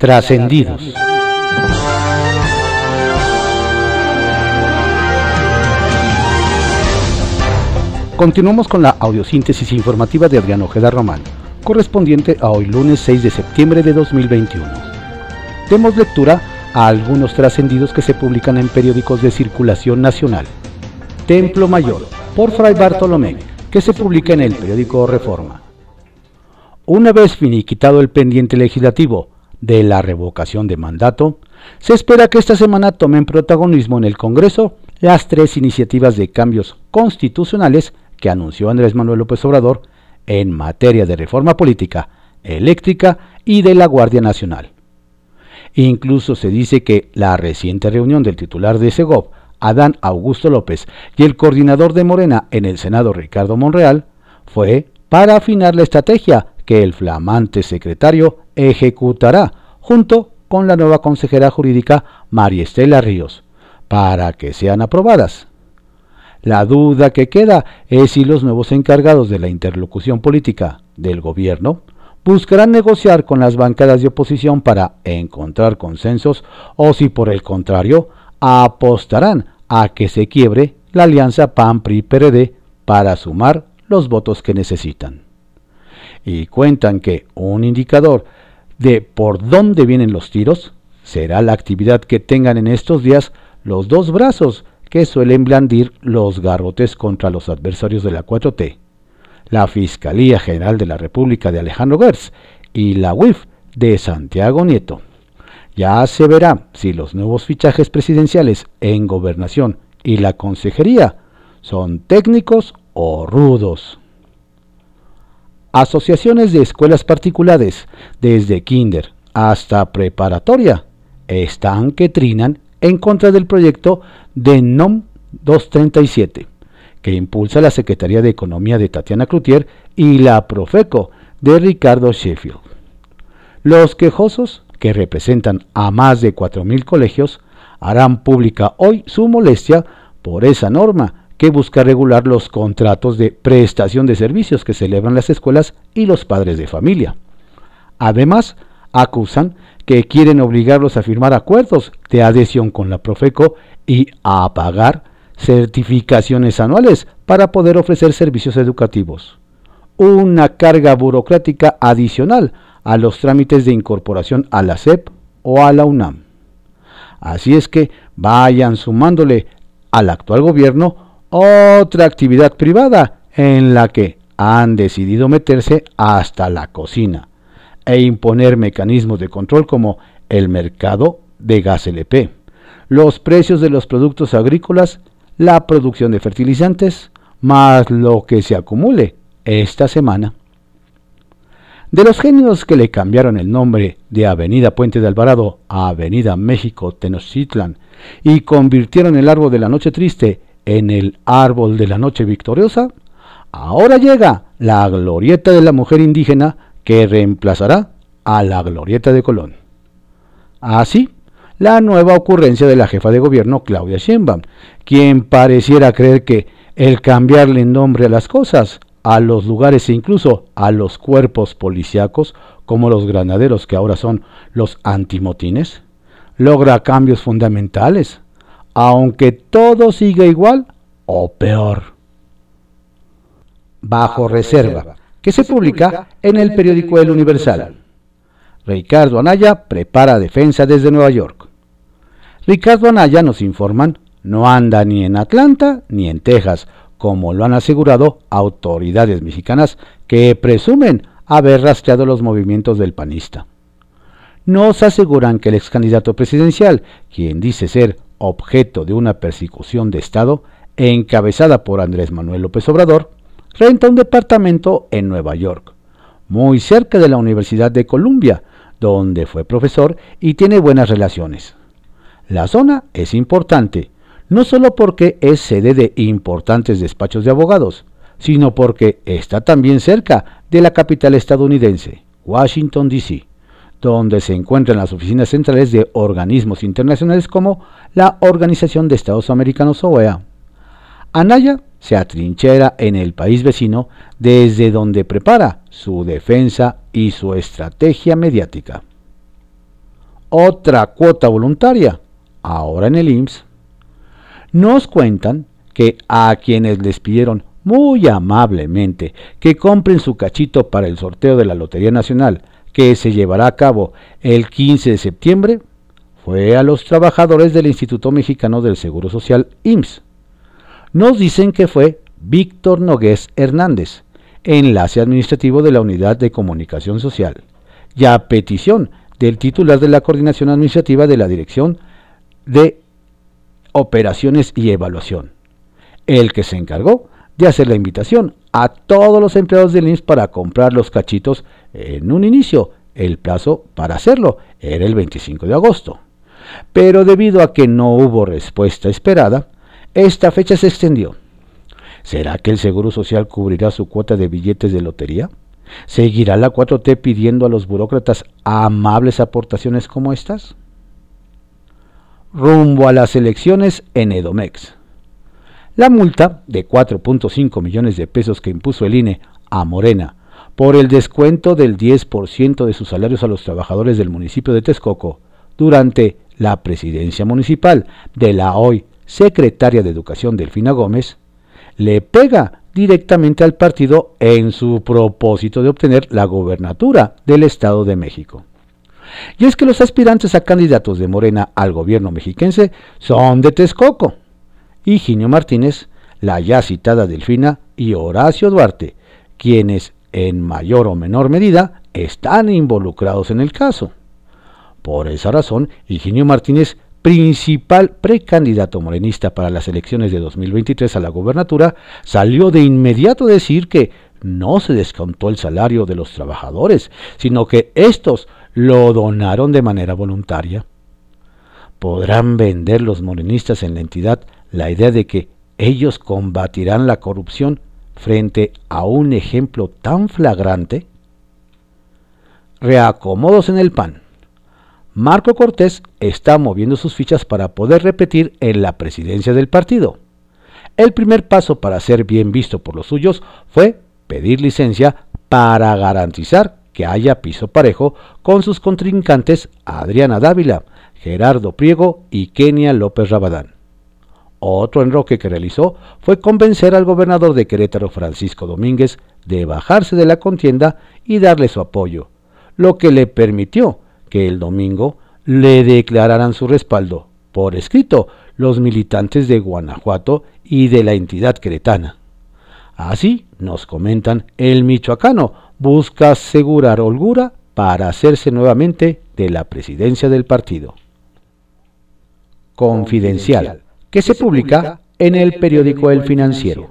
Trascendidos. Continuamos con la audiosíntesis informativa de Adriano Ojeda Román, correspondiente a hoy lunes 6 de septiembre de 2021. Demos lectura a algunos trascendidos que se publican en periódicos de circulación nacional. Templo Mayor, por Fray Bartolomé, que se publica en el periódico Reforma. Una vez finiquitado el pendiente legislativo de la revocación de mandato, se espera que esta semana tomen protagonismo en el Congreso las tres iniciativas de cambios constitucionales que anunció Andrés Manuel López Obrador en materia de reforma política, eléctrica y de la Guardia Nacional. Incluso se dice que la reciente reunión del titular de Segov, Adán Augusto López, y el coordinador de Morena en el Senado, Ricardo Monreal, fue para afinar la estrategia que el flamante secretario ejecutará junto con la nueva consejera jurídica María Estela Ríos, para que sean aprobadas. La duda que queda es si los nuevos encargados de la interlocución política del gobierno buscarán negociar con las bancadas de oposición para encontrar consensos o si por el contrario apostarán a que se quiebre la alianza PAN-PRI-PRD para sumar los votos que necesitan. Y cuentan que un indicador de por dónde vienen los tiros será la actividad que tengan en estos días los dos brazos que suelen blandir los garrotes contra los adversarios de la 4T, la Fiscalía General de la República de Alejandro Gertz y la UIF de Santiago Nieto. Ya se verá si los nuevos fichajes presidenciales en gobernación y la consejería son técnicos o rudos. Asociaciones de escuelas particulares, desde kinder hasta preparatoria, están que trinan en contra del proyecto de NOM 237, que impulsa la Secretaría de Economía de Tatiana Cloutier y la Profeco de Ricardo Sheffield. Los quejosos, que representan a más de 4.000 colegios, harán pública hoy su molestia por esa norma que busca regular los contratos de prestación de servicios que celebran las escuelas y los padres de familia. Además, acusan que quieren obligarlos a firmar acuerdos de adhesión con la Profeco y a pagar certificaciones anuales para poder ofrecer servicios educativos. Una carga burocrática adicional a los trámites de incorporación a la SEP o a la UNAM. Así es que vayan sumándole al actual gobierno otra actividad privada en la que han decidido meterse hasta la cocina e imponer mecanismos de control como el mercado de gas LP, los precios de los productos agrícolas, la producción de fertilizantes, más lo que se acumule esta semana. De los genios que le cambiaron el nombre de Avenida Puente de Alvarado a Avenida México Tenochtitlan y convirtieron el árbol de la noche triste en el árbol de la noche victoriosa, ahora llega la glorieta de la mujer indígena que reemplazará a la glorieta de Colón. Así, la nueva ocurrencia de la jefa de gobierno Claudia Sheinbaum, quien pareciera creer que el cambiarle nombre a las cosas, a los lugares e incluso a los cuerpos policíacos, como los granaderos que ahora son los antimotines, logra cambios fundamentales, aunque todo siga igual o peor. Bajo reserva que se publica en el periódico El Universal. Ricardo Anaya prepara defensa desde Nueva York. Ricardo Anaya, nos informan, no anda ni en Atlanta ni en Texas, como lo han asegurado autoridades mexicanas que presumen haber rastreado los movimientos del panista. Nos aseguran que el ex candidato presidencial, quien dice ser objeto de una persecución de Estado encabezada por Andrés Manuel López Obrador, renta un departamento en Nueva York, muy cerca de la Universidad de Columbia, donde fue profesor y tiene buenas relaciones. La zona es importante, no solo porque es sede de importantes despachos de abogados, sino porque está también cerca de la capital estadounidense, Washington, D.C., donde se encuentran las oficinas centrales de organismos internacionales como la Organización de Estados Americanos OEA. Anaya se atrinchera en el país vecino desde donde prepara su defensa y su estrategia mediática. otra cuota voluntaria, ahora en el IMSS. Nos cuentan que a quienes les pidieron muy amablemente que compren su cachito para el sorteo de la Lotería Nacional que se llevará a cabo el 15 de septiembre, fue a los trabajadores del Instituto Mexicano del Seguro Social IMSS. Nos dicen que fue Víctor Nogués Hernández, enlace administrativo de la Unidad de Comunicación Social, y a petición del titular de la Coordinación Administrativa de la Dirección de Operaciones y Evaluación, el que se encargó de hacer la invitación a todos los empleados del IMSS para comprar los cachitos en un inicio. El plazo para hacerlo era el 25 de agosto. Pero debido a que no hubo respuesta esperada, esta fecha se extendió. ¿Será que el Seguro Social cubrirá su cuota de billetes de lotería? ¿Seguirá la 4T pidiendo a los burócratas amables aportaciones como estas? Rumbo a las elecciones en Edomex. La multa de 4.5 millones de pesos que impuso el INE a Morena por el descuento del 10% de sus salarios a los trabajadores del municipio de Texcoco durante la presidencia municipal de la hoy secretaria de Educación Delfina Gómez, le pega directamente al partido en su propósito de obtener la gobernatura del Estado de México. Y es que los aspirantes a candidatos de Morena al gobierno mexiquense son de Texcoco. Higinio Martínez, la ya citada Delfina y Horacio Duarte, quienes en mayor o menor medida están involucrados en el caso. Por esa razón, Higinio Martínez, principal precandidato morenista para las elecciones de 2023 a la gobernatura, salió de inmediato a decir que no se descontó el salario de los trabajadores, sino que estos lo donaron de manera voluntaria. ¿Podrán vender los morenistas en la entidad la idea de que ellos combatirán la corrupción frente a un ejemplo tan flagrante? Reacomodos en el PAN. Marco Cortés está moviendo sus fichas para poder repetir en la presidencia del partido. El primer paso para ser bien visto por los suyos fue pedir licencia para garantizar que haya piso parejo con sus contrincantes Adriana Dávila, Gerardo Priego y Kenia López Rabadán. Otro enroque que realizó fue convencer al gobernador de Querétaro, Francisco Domínguez, de bajarse de la contienda y darle su apoyo, lo que le permitió que el domingo le declararan su respaldo por escrito los militantes de Guanajuato y de la entidad queretana. Así, nos comentan, el michoacano busca asegurar holgura para hacerse nuevamente de la presidencia del partido. Confidencial, que se publica en el periódico El Financiero.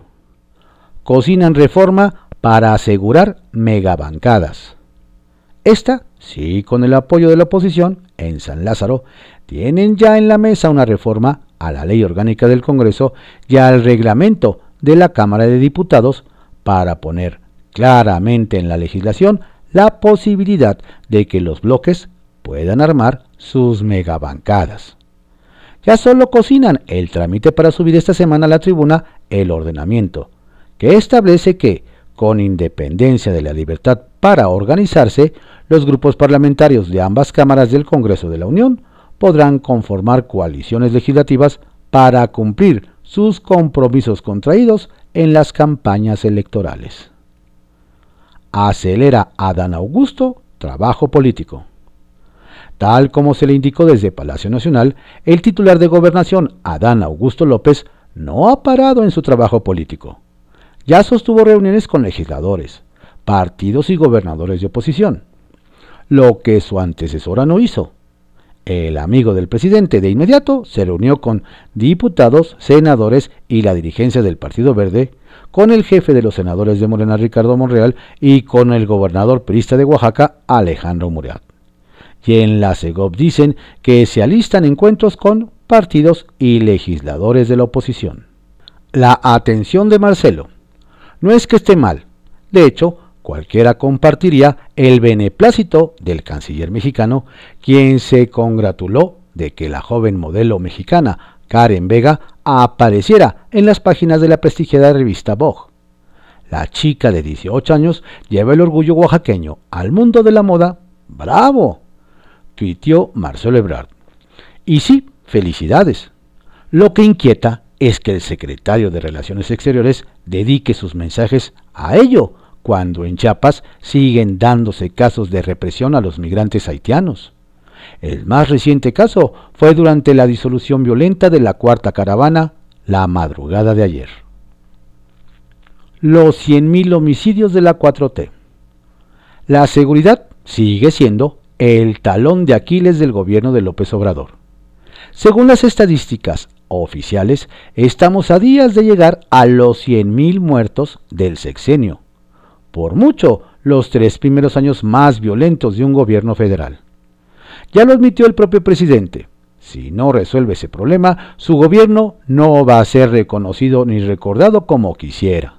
Cocinan reforma para asegurar megabancadas. Esta Sí, con el apoyo de la oposición, en San Lázaro, tienen ya en la mesa una reforma a la ley orgánica del Congreso y al reglamento de la Cámara de Diputados para poner claramente en la legislación la posibilidad de que los bloques puedan armar sus megabancadas. Ya solo cocinan el trámite para subir esta semana a la tribuna el ordenamiento, que establece que, con independencia de la libertad para organizarse, los grupos parlamentarios de ambas cámaras del Congreso de la Unión podrán conformar coaliciones legislativas para cumplir sus compromisos contraídos en las campañas electorales. Acelera Adán Augusto trabajo político. Tal como se le indicó desde Palacio Nacional, el titular de gobernación, Adán Augusto López, no ha parado en su trabajo político. Ya sostuvo reuniones con legisladores, partidos y gobernadores de oposición lo que su antecesora no hizo. El amigo del presidente de inmediato se reunió con diputados, senadores y la dirigencia del Partido Verde, con el jefe de los senadores de Morena Ricardo Monreal y con el gobernador perista de Oaxaca Alejandro Murat. Y en la CEGOP dicen que se alistan encuentros con partidos y legisladores de la oposición. La atención de Marcelo. No es que esté mal. De hecho, cualquiera compartiría el beneplácito del canciller mexicano, quien se congratuló de que la joven modelo mexicana Karen Vega apareciera en las páginas de la prestigiada revista Vogue. La chica de 18 años lleva el orgullo oaxaqueño al mundo de la moda. ¡Bravo! Tuiteó Marcelo Ebrard. Y sí, felicidades. Lo que inquieta es que el secretario de Relaciones Exteriores dedique sus mensajes a ello, cuando en Chiapas siguen dándose casos de represión a los migrantes haitianos. El más reciente caso fue durante la disolución violenta de la cuarta caravana la madrugada de ayer. Los 100.000 homicidios de la 4T. La seguridad sigue siendo el talón de Aquiles del gobierno de López Obrador. Según las estadísticas oficiales, estamos a días de llegar a los 100.000 muertos del sexenio. Por mucho, los tres primeros años más violentos de un gobierno federal. Ya lo admitió el propio presidente. Si no resuelve ese problema, su gobierno no va a ser reconocido ni recordado como quisiera.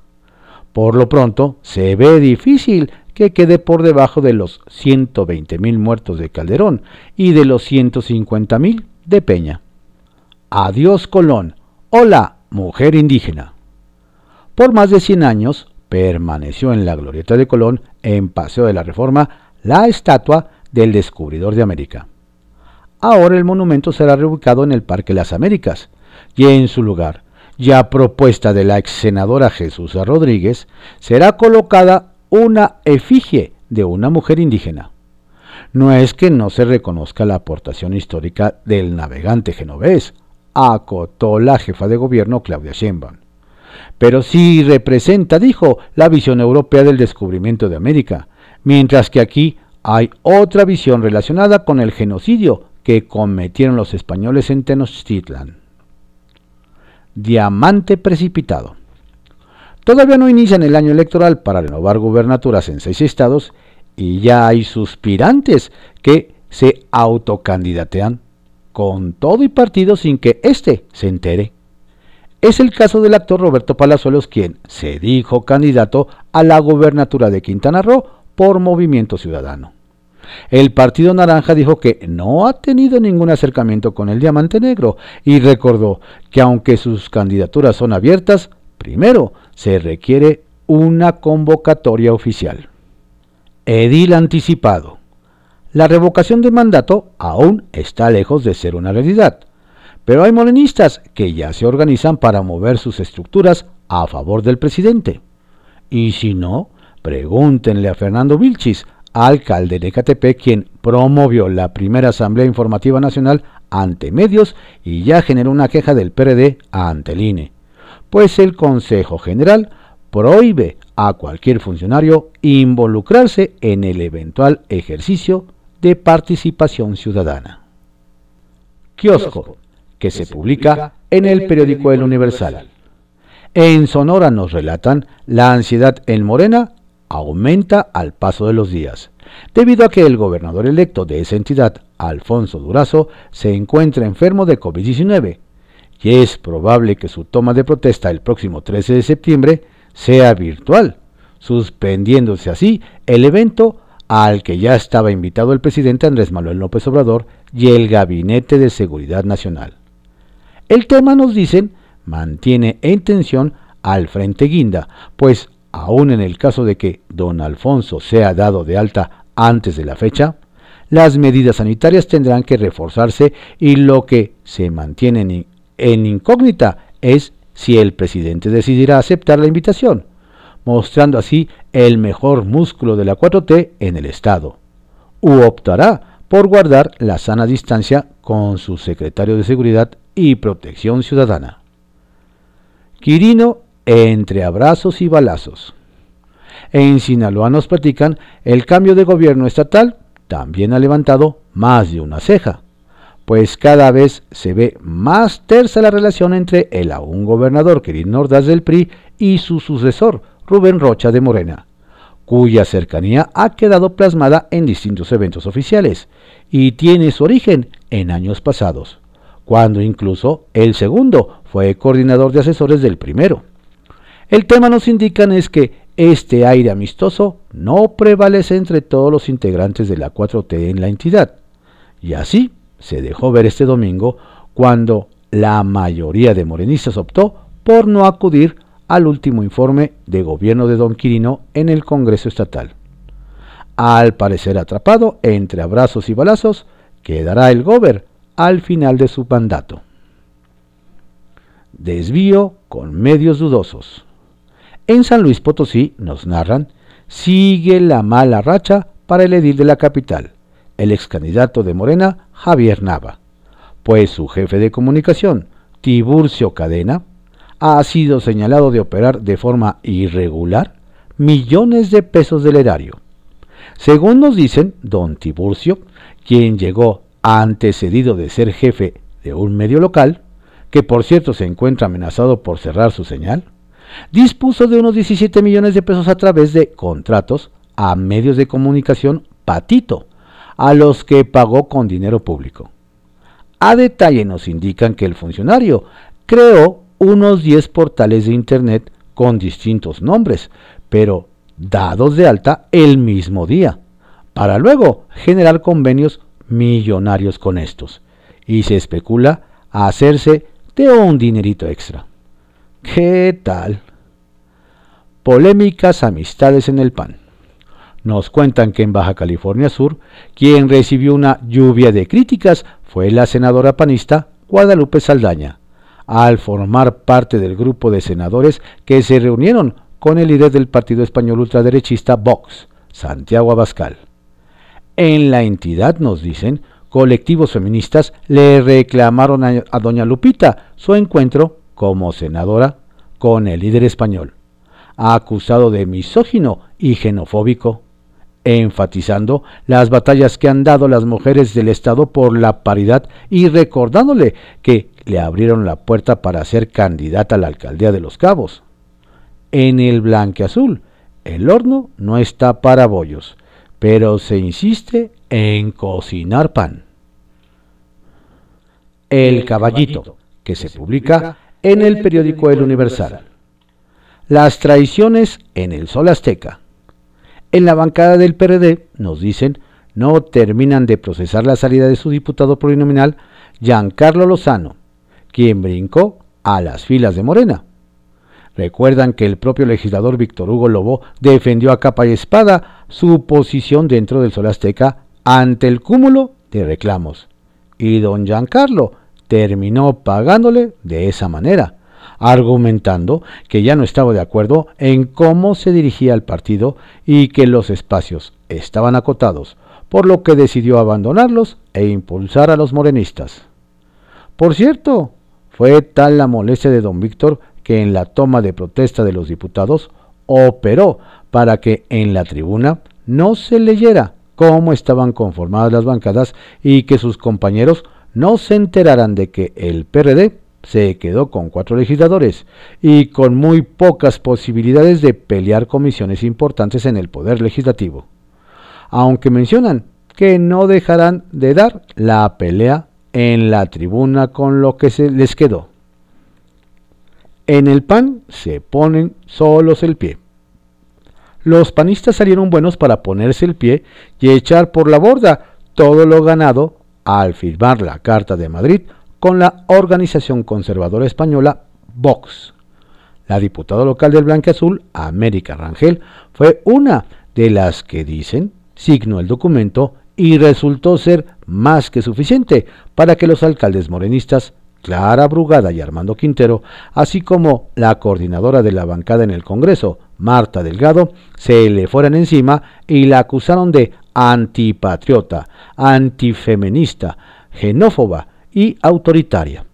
Por lo pronto, se ve difícil que quede por debajo de los 120.000 muertos de Calderón y de los 150.000 de Peña. Adiós Colón. Hola, mujer indígena. Por más de 100 años permaneció en la glorieta de Colón, en Paseo de la Reforma, la estatua del descubridor de América. Ahora el monumento será reubicado en el Parque Las Américas y en su lugar, ya propuesta de la ex senadora Jesús Rodríguez, será colocada una efigie de una mujer indígena. No es que no se reconozca la aportación histórica del navegante genovés, acotó la jefa de gobierno Claudia Sheinbaum. Pero sí representa, dijo, la visión europea del descubrimiento de América, mientras que aquí hay otra visión relacionada con el genocidio que cometieron los españoles en Tenochtitlan. Diamante precipitado. Todavía no inician el año electoral para renovar gubernaturas en seis estados y ya hay suspirantes que se autocandidatean con todo y partido sin que éste se entere. Es el caso del actor Roberto Palazuelos, quien se dijo candidato a la gubernatura de Quintana Roo por Movimiento Ciudadano. El Partido Naranja dijo que no ha tenido ningún acercamiento con el Diamante Negro y recordó que aunque sus candidaturas son abiertas, primero se requiere una convocatoria oficial. Edil anticipado. La revocación de mandato aún está lejos de ser una realidad, pero hay morenistas que ya se organizan para mover sus estructuras a favor del presidente. Y si no, pregúntenle a Fernando Vilchis, alcalde de Catepec, quien promovió la primera Asamblea Informativa Nacional ante medios y ya generó una queja del PRD ante el INE, pues el Consejo General prohíbe a cualquier funcionario involucrarse en el eventual ejercicio de participación ciudadana. Kiosco, que se publica en el periódico El Universal. En Sonora nos relatan la ansiedad en Morena aumenta al paso de los días, debido a que el gobernador electo de esa entidad, Alfonso Durazo, se encuentra enfermo de COVID-19 y es probable que su toma de protesta el próximo 13 de septiembre sea virtual, suspendiéndose así el evento al que ya estaba invitado el presidente Andrés Manuel López Obrador y el Gabinete de Seguridad Nacional. El tema, nos dicen, mantiene en tensión al Frente Guinda, pues aun en el caso de que don Alfonso sea dado de alta antes de la fecha, las medidas sanitarias tendrán que reforzarse y lo que se mantiene en incógnita es si el presidente decidirá aceptar la invitación, mostrando así el mejor músculo de la 4T en el Estado, u optará por guardar la sana distancia con su secretario de Seguridad y Protección Ciudadana. Quirino entre abrazos y balazos. En Sinaloa nos platican el cambio de gobierno estatal también ha levantado más de una ceja pues cada vez se ve más tersa la relación entre el aún gobernador Quirino Ordaz del PRI y su sucesor, Rubén Rocha de Morena, cuya cercanía ha quedado plasmada en distintos eventos oficiales y tiene su origen en años pasados, cuando incluso el segundo fue coordinador de asesores del primero. El tema nos indican es que este aire amistoso no prevalece entre todos los integrantes de la 4T en la entidad, y así se dejó ver este domingo cuando la mayoría de morenistas optó por no acudir al último informe de gobierno de Don Quirino en el Congreso Estatal. Al parecer atrapado entre abrazos y balazos, quedará el gober al final de su mandato. Desvío con medios dudosos. En San Luis Potosí, nos narran, sigue la mala racha para el edil de la capital, el ex candidato de Morena, Javier Nava, pues su jefe de comunicación, Tiburcio Cadena, ha sido señalado de operar de forma irregular millones de pesos del erario. Según nos dicen, don Tiburcio, quien llegó antecedido de ser jefe de un medio local, que por cierto se encuentra amenazado por cerrar su señal, dispuso de unos 17 millones de pesos a través de contratos a medios de comunicación patito, a los que pagó con dinero público. A detalle nos indican que el funcionario creó unos 10 portales de Internet con distintos nombres, pero dados de alta el mismo día, para luego generar convenios millonarios con estos, y se especula hacerse de un dinerito extra. ¿Qué tal? Polémicas amistades en el PAN. Nos cuentan que en Baja California Sur, quien recibió una lluvia de críticas fue la senadora panista Guadalupe Saldaña, al formar parte del grupo de senadores que se reunieron con el líder del partido español ultraderechista Vox, Santiago Abascal. En la entidad, nos dicen, colectivos feministas le reclamaron a, doña Lupita su encuentro como senadora con el líder español, acusado de misógino y xenofóbico, enfatizando las batallas que han dado las mujeres del Estado por la paridad y recordándole que le abrieron la puerta para ser candidata a la alcaldía de Los Cabos. En el blanque azul, el horno no está para bollos, pero se insiste en cocinar pan. El caballito, que se publica en el periódico El Universal. Las traiciones en el sol azteca. En la bancada del PRD, nos dicen, no terminan de procesar la salida de su diputado plurinominal, Giancarlo Lozano, quien brincó a las filas de Morena. Recuerdan que el propio legislador Víctor Hugo Lobo defendió a capa y espada su posición dentro del Sol Azteca ante el cúmulo de reclamos. Y don Giancarlo terminó pagándole de esa manera, argumentando que ya no estaba de acuerdo en cómo se dirigía el partido y que los espacios estaban acotados, por lo que decidió abandonarlos e impulsar a los morenistas. Por cierto, fue tal la molestia de don Víctor que en la toma de protesta de los diputados operó para que en la tribuna no se leyera cómo estaban conformadas las bancadas y que sus compañeros no se enteraran de que el PRD se quedó con cuatro legisladores y con muy pocas posibilidades de pelear comisiones importantes en el Poder Legislativo. Aunque mencionan que no dejarán de dar la pelea en la tribuna con lo que se les quedó. En el PAN se ponen solos el pie. Los panistas salieron buenos para ponerse el pie y echar por la borda todo lo ganado al firmar la Carta de Madrid con la organización conservadora española Vox. La diputada local del Blanque Azul, América Rangel, fue una de las que dicen signó el documento y resultó ser más que suficiente para que los alcaldes morenistas Clara Brugada y Armando Quintero, así como la coordinadora de la bancada en el Congreso, Marta Delgado, se le fueran encima y la acusaron de antipatriota, antifeminista, xenófoba y autoritaria.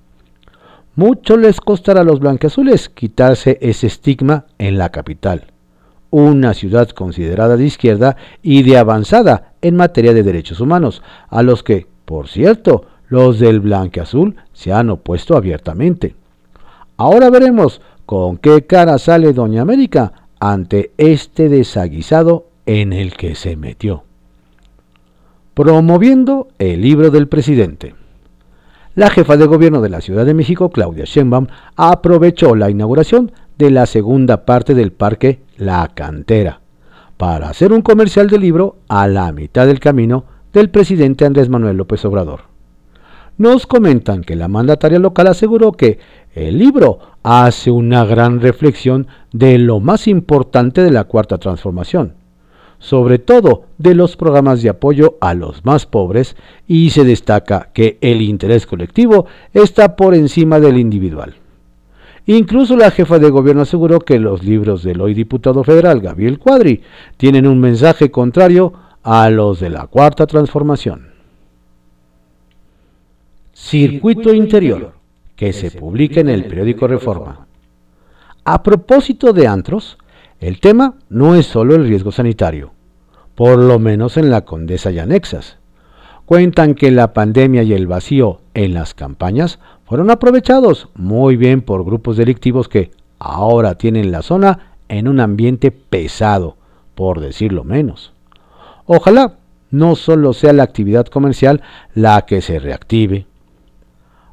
Mucho les costará a los blanqueazules quitarse ese estigma en la capital, una ciudad considerada de izquierda y de avanzada en materia de derechos humanos, a los que, por cierto, los del blanqueazul se han opuesto abiertamente. Ahora veremos con qué cara sale Doña América ante este desaguisado en el que se metió. Promoviendo el libro del presidente. La jefa de gobierno de la Ciudad de México, Claudia Sheinbaum, aprovechó la inauguración de la segunda parte del parque La Cantera para hacer un comercial del libro a la mitad del camino del presidente Andrés Manuel López Obrador. Nos comentan que la mandataria local aseguró que el libro hace una gran reflexión de lo más importante de la cuarta transformación, sobre todo de los programas de apoyo a los más pobres, y se destaca que el interés colectivo está por encima del individual. Incluso la jefa de gobierno aseguró que los libros del hoy diputado federal Gabriel Cuadri tienen un mensaje contrario a los de la Cuarta Transformación. Circuito Interior, que se publica en el periódico Reforma. A propósito de antros, el tema no es solo el riesgo sanitario, por lo menos en la Condesa y anexas. Cuentan que la pandemia y el vacío en las campañas fueron aprovechados muy bien por grupos delictivos que ahora tienen la zona en un ambiente pesado, por decirlo menos. Ojalá no solo sea la actividad comercial la que se reactive.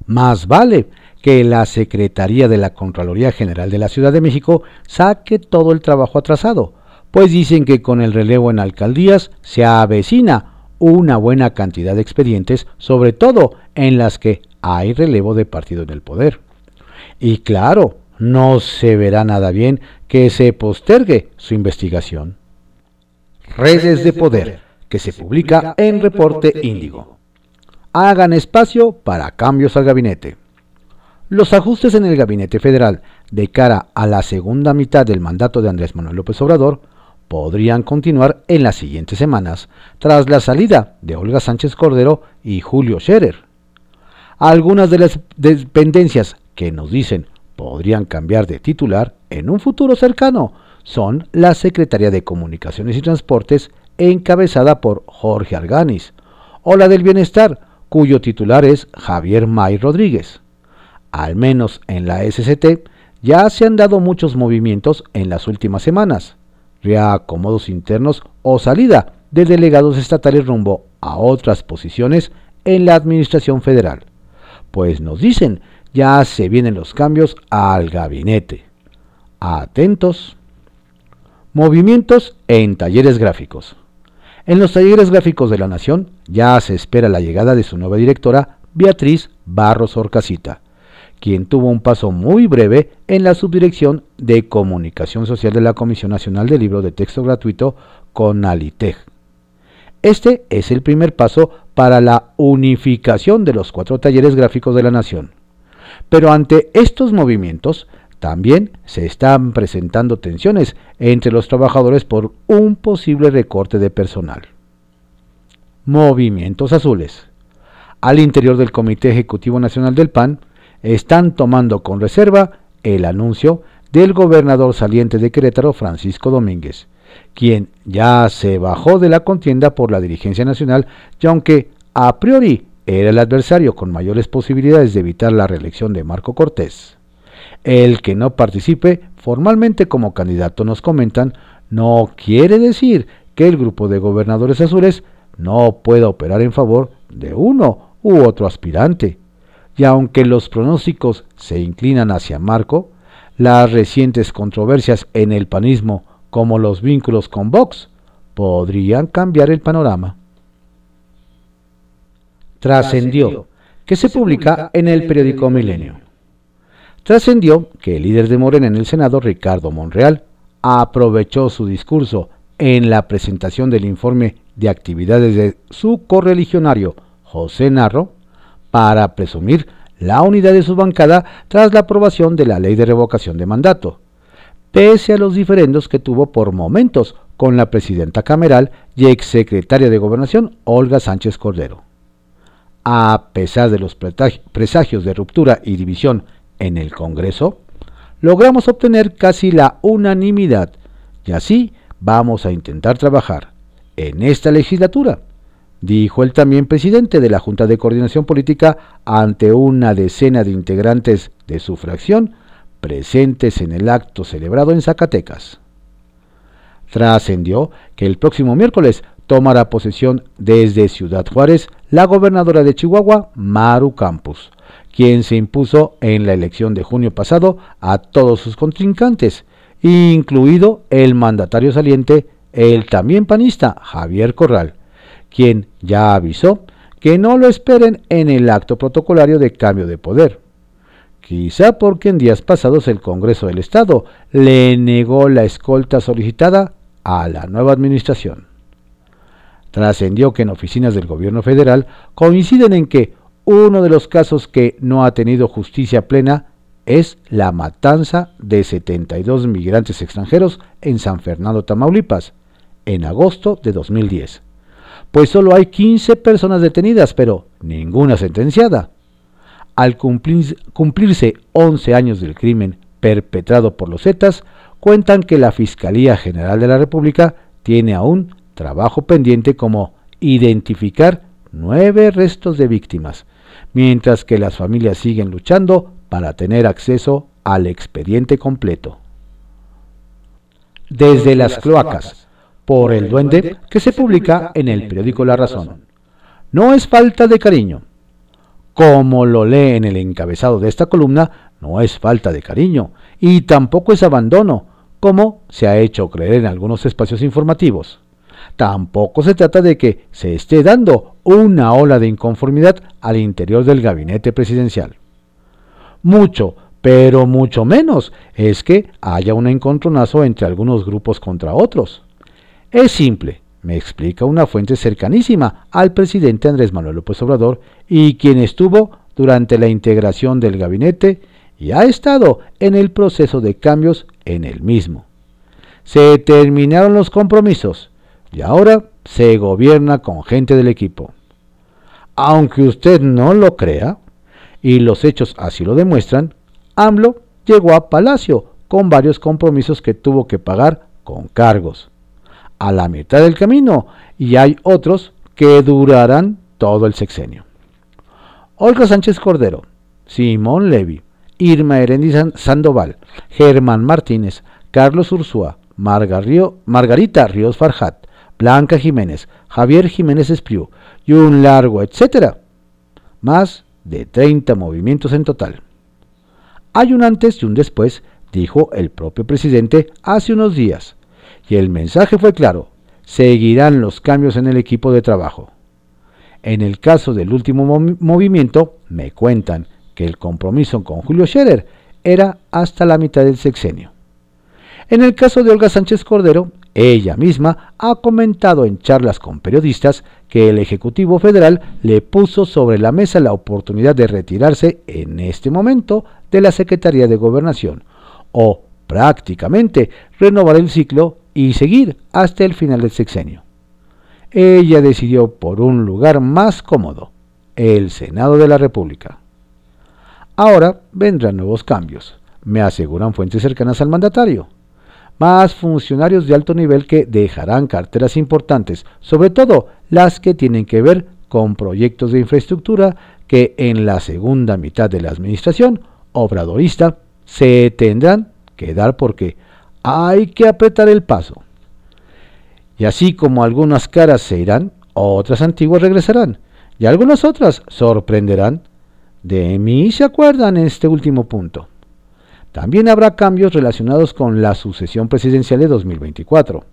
Más vale que la Secretaría de la Contraloría General de la Ciudad de México saque todo el trabajo atrasado, pues dicen que con el relevo en alcaldías se avecina una buena cantidad de expedientes, sobre todo en las que hay relevo de partido en el poder. Y claro, no se verá nada bien que se postergue su investigación. Redes de Poder, que se publica en Reporte Índigo. Hagan espacio para cambios al gabinete. Los ajustes en el gabinete federal de cara a la segunda mitad del mandato de Andrés Manuel López Obrador podrían continuar en las siguientes semanas, tras la salida de Olga Sánchez Cordero y Julio Scherer. Algunas de las dependencias que nos dicen podrían cambiar de titular en un futuro cercano son la Secretaría de Comunicaciones y Transportes encabezada por Jorge Arganis, o la del Bienestar, cuyo titular es Javier May Rodríguez al menos en la SCT, ya se han dado muchos movimientos en las últimas semanas, reacomodos internos o salida de delegados estatales rumbo a otras posiciones en la Administración Federal. Pues nos dicen, ya se vienen los cambios al gabinete. Atentos. Movimientos en talleres gráficos. En los talleres gráficos de la Nación ya se espera la llegada de su nueva directora, Beatriz Barros Orcasita quien tuvo un paso muy breve en la subdirección de Comunicación Social de la Comisión Nacional del Libro de Texto Gratuito, CONALITEG. Este es el primer paso para la unificación de los cuatro talleres gráficos de la nación. Pero ante estos movimientos, también se están presentando tensiones entre los trabajadores por un posible recorte de personal. Movimientos azules. Al interior del Comité Ejecutivo Nacional del PAN, están tomando con reserva el anuncio del gobernador saliente de Querétaro, Francisco Domínguez, quien ya se bajó de la contienda por la dirigencia nacional y aunque a priori era el adversario con mayores posibilidades de evitar la reelección de Marco Cortés. El que no participe formalmente como candidato, nos comentan, no quiere decir que el grupo de gobernadores azules no pueda operar en favor de uno u otro aspirante y aunque los pronósticos se inclinan hacia Marco, las recientes controversias en el panismo, como los vínculos con Vox, podrían cambiar el panorama. Trascendió, que se publica en el periódico Milenio. Trascendió que el líder de Morena en el Senado, Ricardo Monreal, aprovechó su discurso en la presentación del informe de actividades de su correligionario José Narro para presumir la unidad de su bancada tras la aprobación de la ley de revocación de mandato, pese a los diferendos que tuvo por momentos con la presidenta cameral y exsecretaria de Gobernación Olga Sánchez Cordero. A pesar de los presagios de ruptura y división en el Congreso, logramos obtener casi la unanimidad y así vamos a intentar trabajar en esta legislatura dijo el también presidente de la Junta de Coordinación Política ante una decena de integrantes de su fracción presentes en el acto celebrado en Zacatecas. Trascendió que el próximo miércoles tomará posesión desde Ciudad Juárez la gobernadora de Chihuahua, Maru Campos, quien se impuso en la elección de junio pasado a todos sus contrincantes, incluido el mandatario saliente, el también panista Javier Corral, quien ya avisó que no lo esperen en el acto protocolario de cambio de poder. Quizá porque en días pasados el Congreso del Estado le negó la escolta solicitada a la nueva administración. Trascendió que en oficinas del gobierno federal coinciden en que uno de los casos que no ha tenido justicia plena es la matanza de 72 migrantes extranjeros en San Fernando, Tamaulipas, en agosto de 2010. Pues solo hay 15 personas detenidas, pero ninguna sentenciada. Al cumplirse 11 años del crimen perpetrado por los Zetas, cuentan que la Fiscalía General de la República tiene aún trabajo pendiente como identificar nueve restos de víctimas, mientras que las familias siguen luchando para tener acceso al expediente completo. Desde las cloacas, por el duende, que se publica en el periódico La Razón. No es falta de cariño. Como lo lee en el encabezado de esta columna, no es falta de cariño y tampoco es abandono, como se ha hecho creer en algunos espacios informativos. Tampoco se trata de que se esté dando una ola de inconformidad al interior del gabinete presidencial mucho, pero mucho menos es que haya un encontronazo entre algunos grupos contra otros. Es simple, me explica una fuente cercanísima al presidente Andrés Manuel López Obrador y quien estuvo durante la integración del gabinete y ha estado en el proceso de cambios en el mismo. Se terminaron los compromisos y ahora se gobierna con gente del equipo. Aunque usted no lo crea, y los hechos así lo demuestran, AMLO llegó a Palacio con varios compromisos que tuvo que pagar con cargos. A la mitad del camino y hay otros que durarán todo el sexenio. Olga Sánchez Cordero, Simón Levy, Irma Erendi Sandoval, Germán Martínez, Carlos Ursúa, Margarita Ríos Farjat, Blanca Jiménez, Javier Jiménez Espriu y un largo etcétera. Más de 30 movimientos en total. Hay un antes y un después, dijo el propio presidente hace unos días, y el mensaje fue claro, seguirán los cambios en el equipo de trabajo. En el caso del último movimiento, me cuentan que el compromiso con Julio Scherer era hasta la mitad del sexenio. En el caso de Olga Sánchez Cordero, ella misma ha comentado en charlas con periodistas que el Ejecutivo Federal le puso sobre la mesa la oportunidad de retirarse en este momento de la Secretaría de Gobernación o prácticamente renovar el ciclo y seguir hasta el final del sexenio. Ella decidió por un lugar más cómodo, el Senado de la República. Ahora vendrán nuevos cambios, me aseguran fuentes cercanas al mandatario más funcionarios de alto nivel que dejarán carteras importantes, sobre todo las que tienen que ver con proyectos de infraestructura que en la segunda mitad de la administración obradorista se tendrán que dar porque hay que apretar el paso. Y así como algunas caras se irán, otras antiguas regresarán, y algunas otras sorprenderán. De mí se acuerdan en este último punto. También habrá cambios relacionados con la sucesión presidencial de 2024.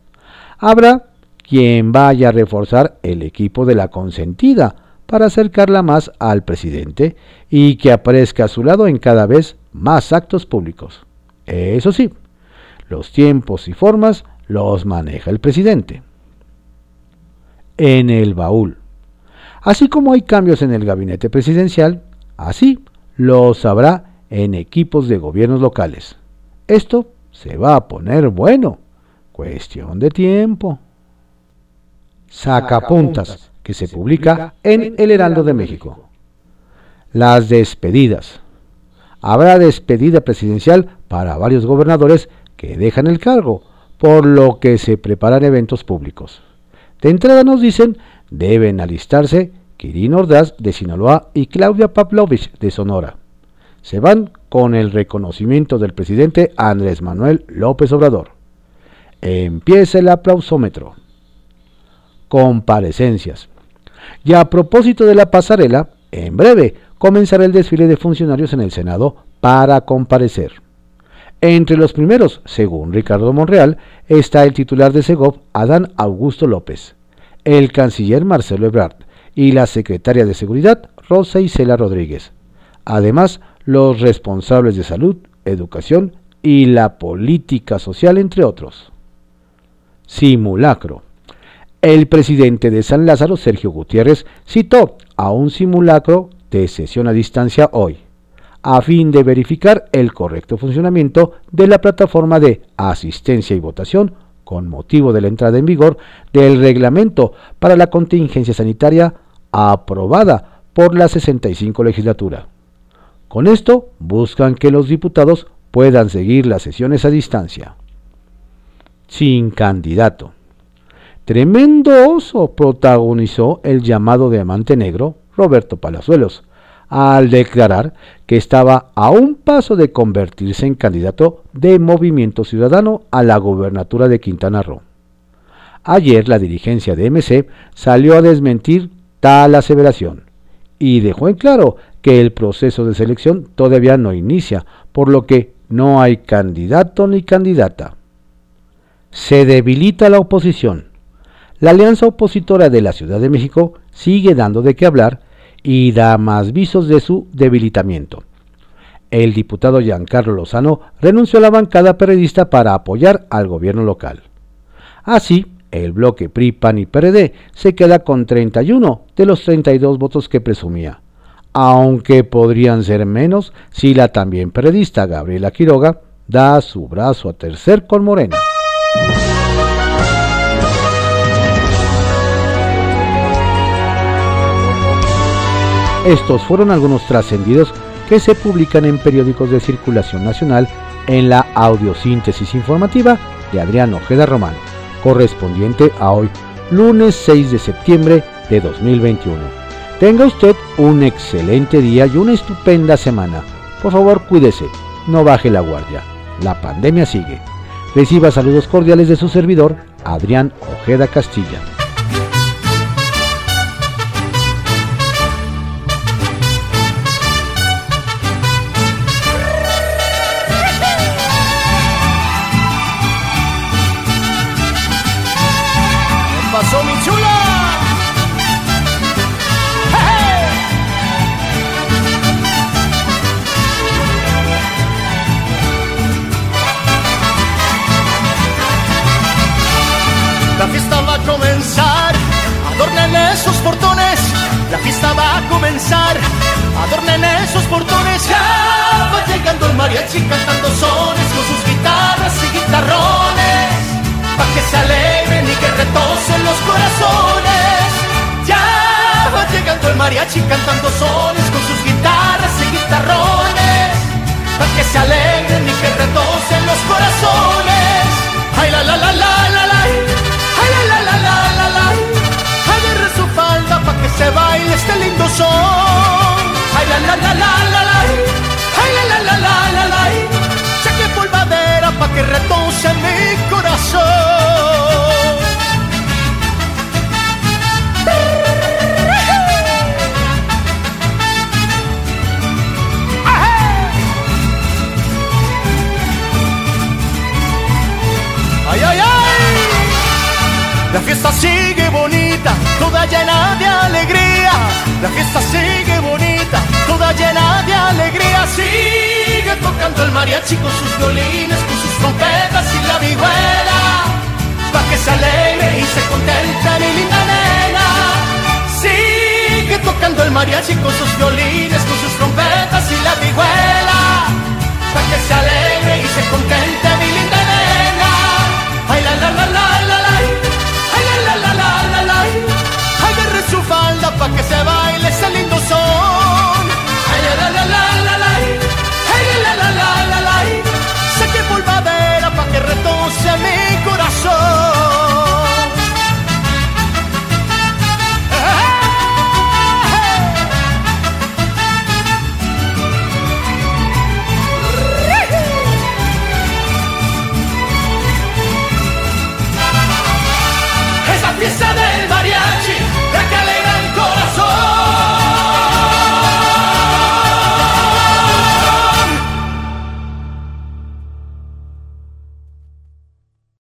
Habrá quien vaya a reforzar el equipo de la consentida para acercarla más al presidente y que aparezca a su lado en cada vez más actos públicos. Eso sí, los tiempos y formas los maneja el presidente. En el baúl. Así como hay cambios en el gabinete presidencial, así los habrá en equipos de gobiernos locales. Esto se va a poner bueno. Cuestión de tiempo. Sacapuntas, que se publica en El Heraldo de México. Las despedidas. Habrá despedida presidencial para varios gobernadores que dejan el cargo, por lo que se preparan eventos públicos. De entrada nos dicen, deben alistarse Kirin Ordaz de Sinaloa y Claudia Pavlovich de Sonora se van con el reconocimiento del presidente Andrés Manuel López Obrador. Empieza el aplausómetro. Comparecencias. Y a propósito de la pasarela, en breve comenzará el desfile de funcionarios en el Senado para comparecer. Entre los primeros, según Ricardo Monreal, está el titular de Segov, Adán Augusto López, el canciller Marcelo Ebrard y la secretaria de Seguridad, Rosa Isela Rodríguez. Además, los responsables de salud, educación y la política social, entre otros. simulacro. El presidente de San Lázaro, Sergio Gutiérrez, citó a un simulacro de sesión a distancia hoy, a fin de verificar el correcto funcionamiento de la plataforma de asistencia y votación con motivo de la entrada en vigor del reglamento para la contingencia sanitaria aprobada por la 65 legislatura. Con esto buscan que los diputados puedan seguir las sesiones a distancia. Sin candidato. Tremendo oso protagonizó el llamado diamante negro Roberto Palazuelos, al declarar que estaba a un paso de convertirse en candidato de Movimiento Ciudadano a la gobernatura de Quintana Roo. Ayer la dirigencia de MC salió a desmentir tal aseveración y dejó en claro que el proceso de selección todavía no inicia, por lo que no hay candidato ni candidata. Se debilita la oposición. La alianza opositora de la Ciudad de México sigue dando de qué hablar y da más visos de su debilitamiento. El diputado Giancarlo Lozano renunció a la bancada periodista para apoyar al gobierno local. Así, el bloque PRI, PAN y PRD se queda con 31 de los 32 votos que presumía, aunque podrían ser menos si la también periodista Gabriela Quiroga da su brazo a tercer con Morena. Estos fueron algunos trascendidos que se publican en periódicos de circulación nacional en la audiosíntesis informativa de Adrián Ojeda Román, correspondiente a hoy, lunes 6 de septiembre de 2021. Tenga usted un excelente día y una estupenda semana. Por favor, cuídese, no baje la guardia. La pandemia sigue. Reciba saludos cordiales de su servidor, Adrián Ojeda Castilla. Ya va llegando el mariachi cantando sones con sus guitarras y guitarrones. Pa' que se alegren y que retosen los corazones. Ya va llegando el mariachi cantando sones con sus guitarras y guitarrones. Pa' que se alegren y que retosen los corazones. Ay, la la la la la la. Ay, la la la la la la. Agarre su falda pa' que se baile este lindo son la la la la la la, ay la la la la la la, saque polvadera pa' que retose mi corazón. Ay, ay, ay, la fiesta sigue bonita, toda llena de alegría, la fiesta sigue bonita toda llena de alegría. Sigue tocando el mariachi con sus violines, con sus trompetas y la vihuela. Pa' que se alegre y se contenta mi linda nena. Sigue tocando el mariachi con sus violines, con sus trompetas y la vihuela. Pa' que se alegre y se contenta mi linda nena. Ay, la, la, la, la, la, la. Ay, la, la, la, la, la, la. Agarre su falda pa' que se baile ese lindo sol.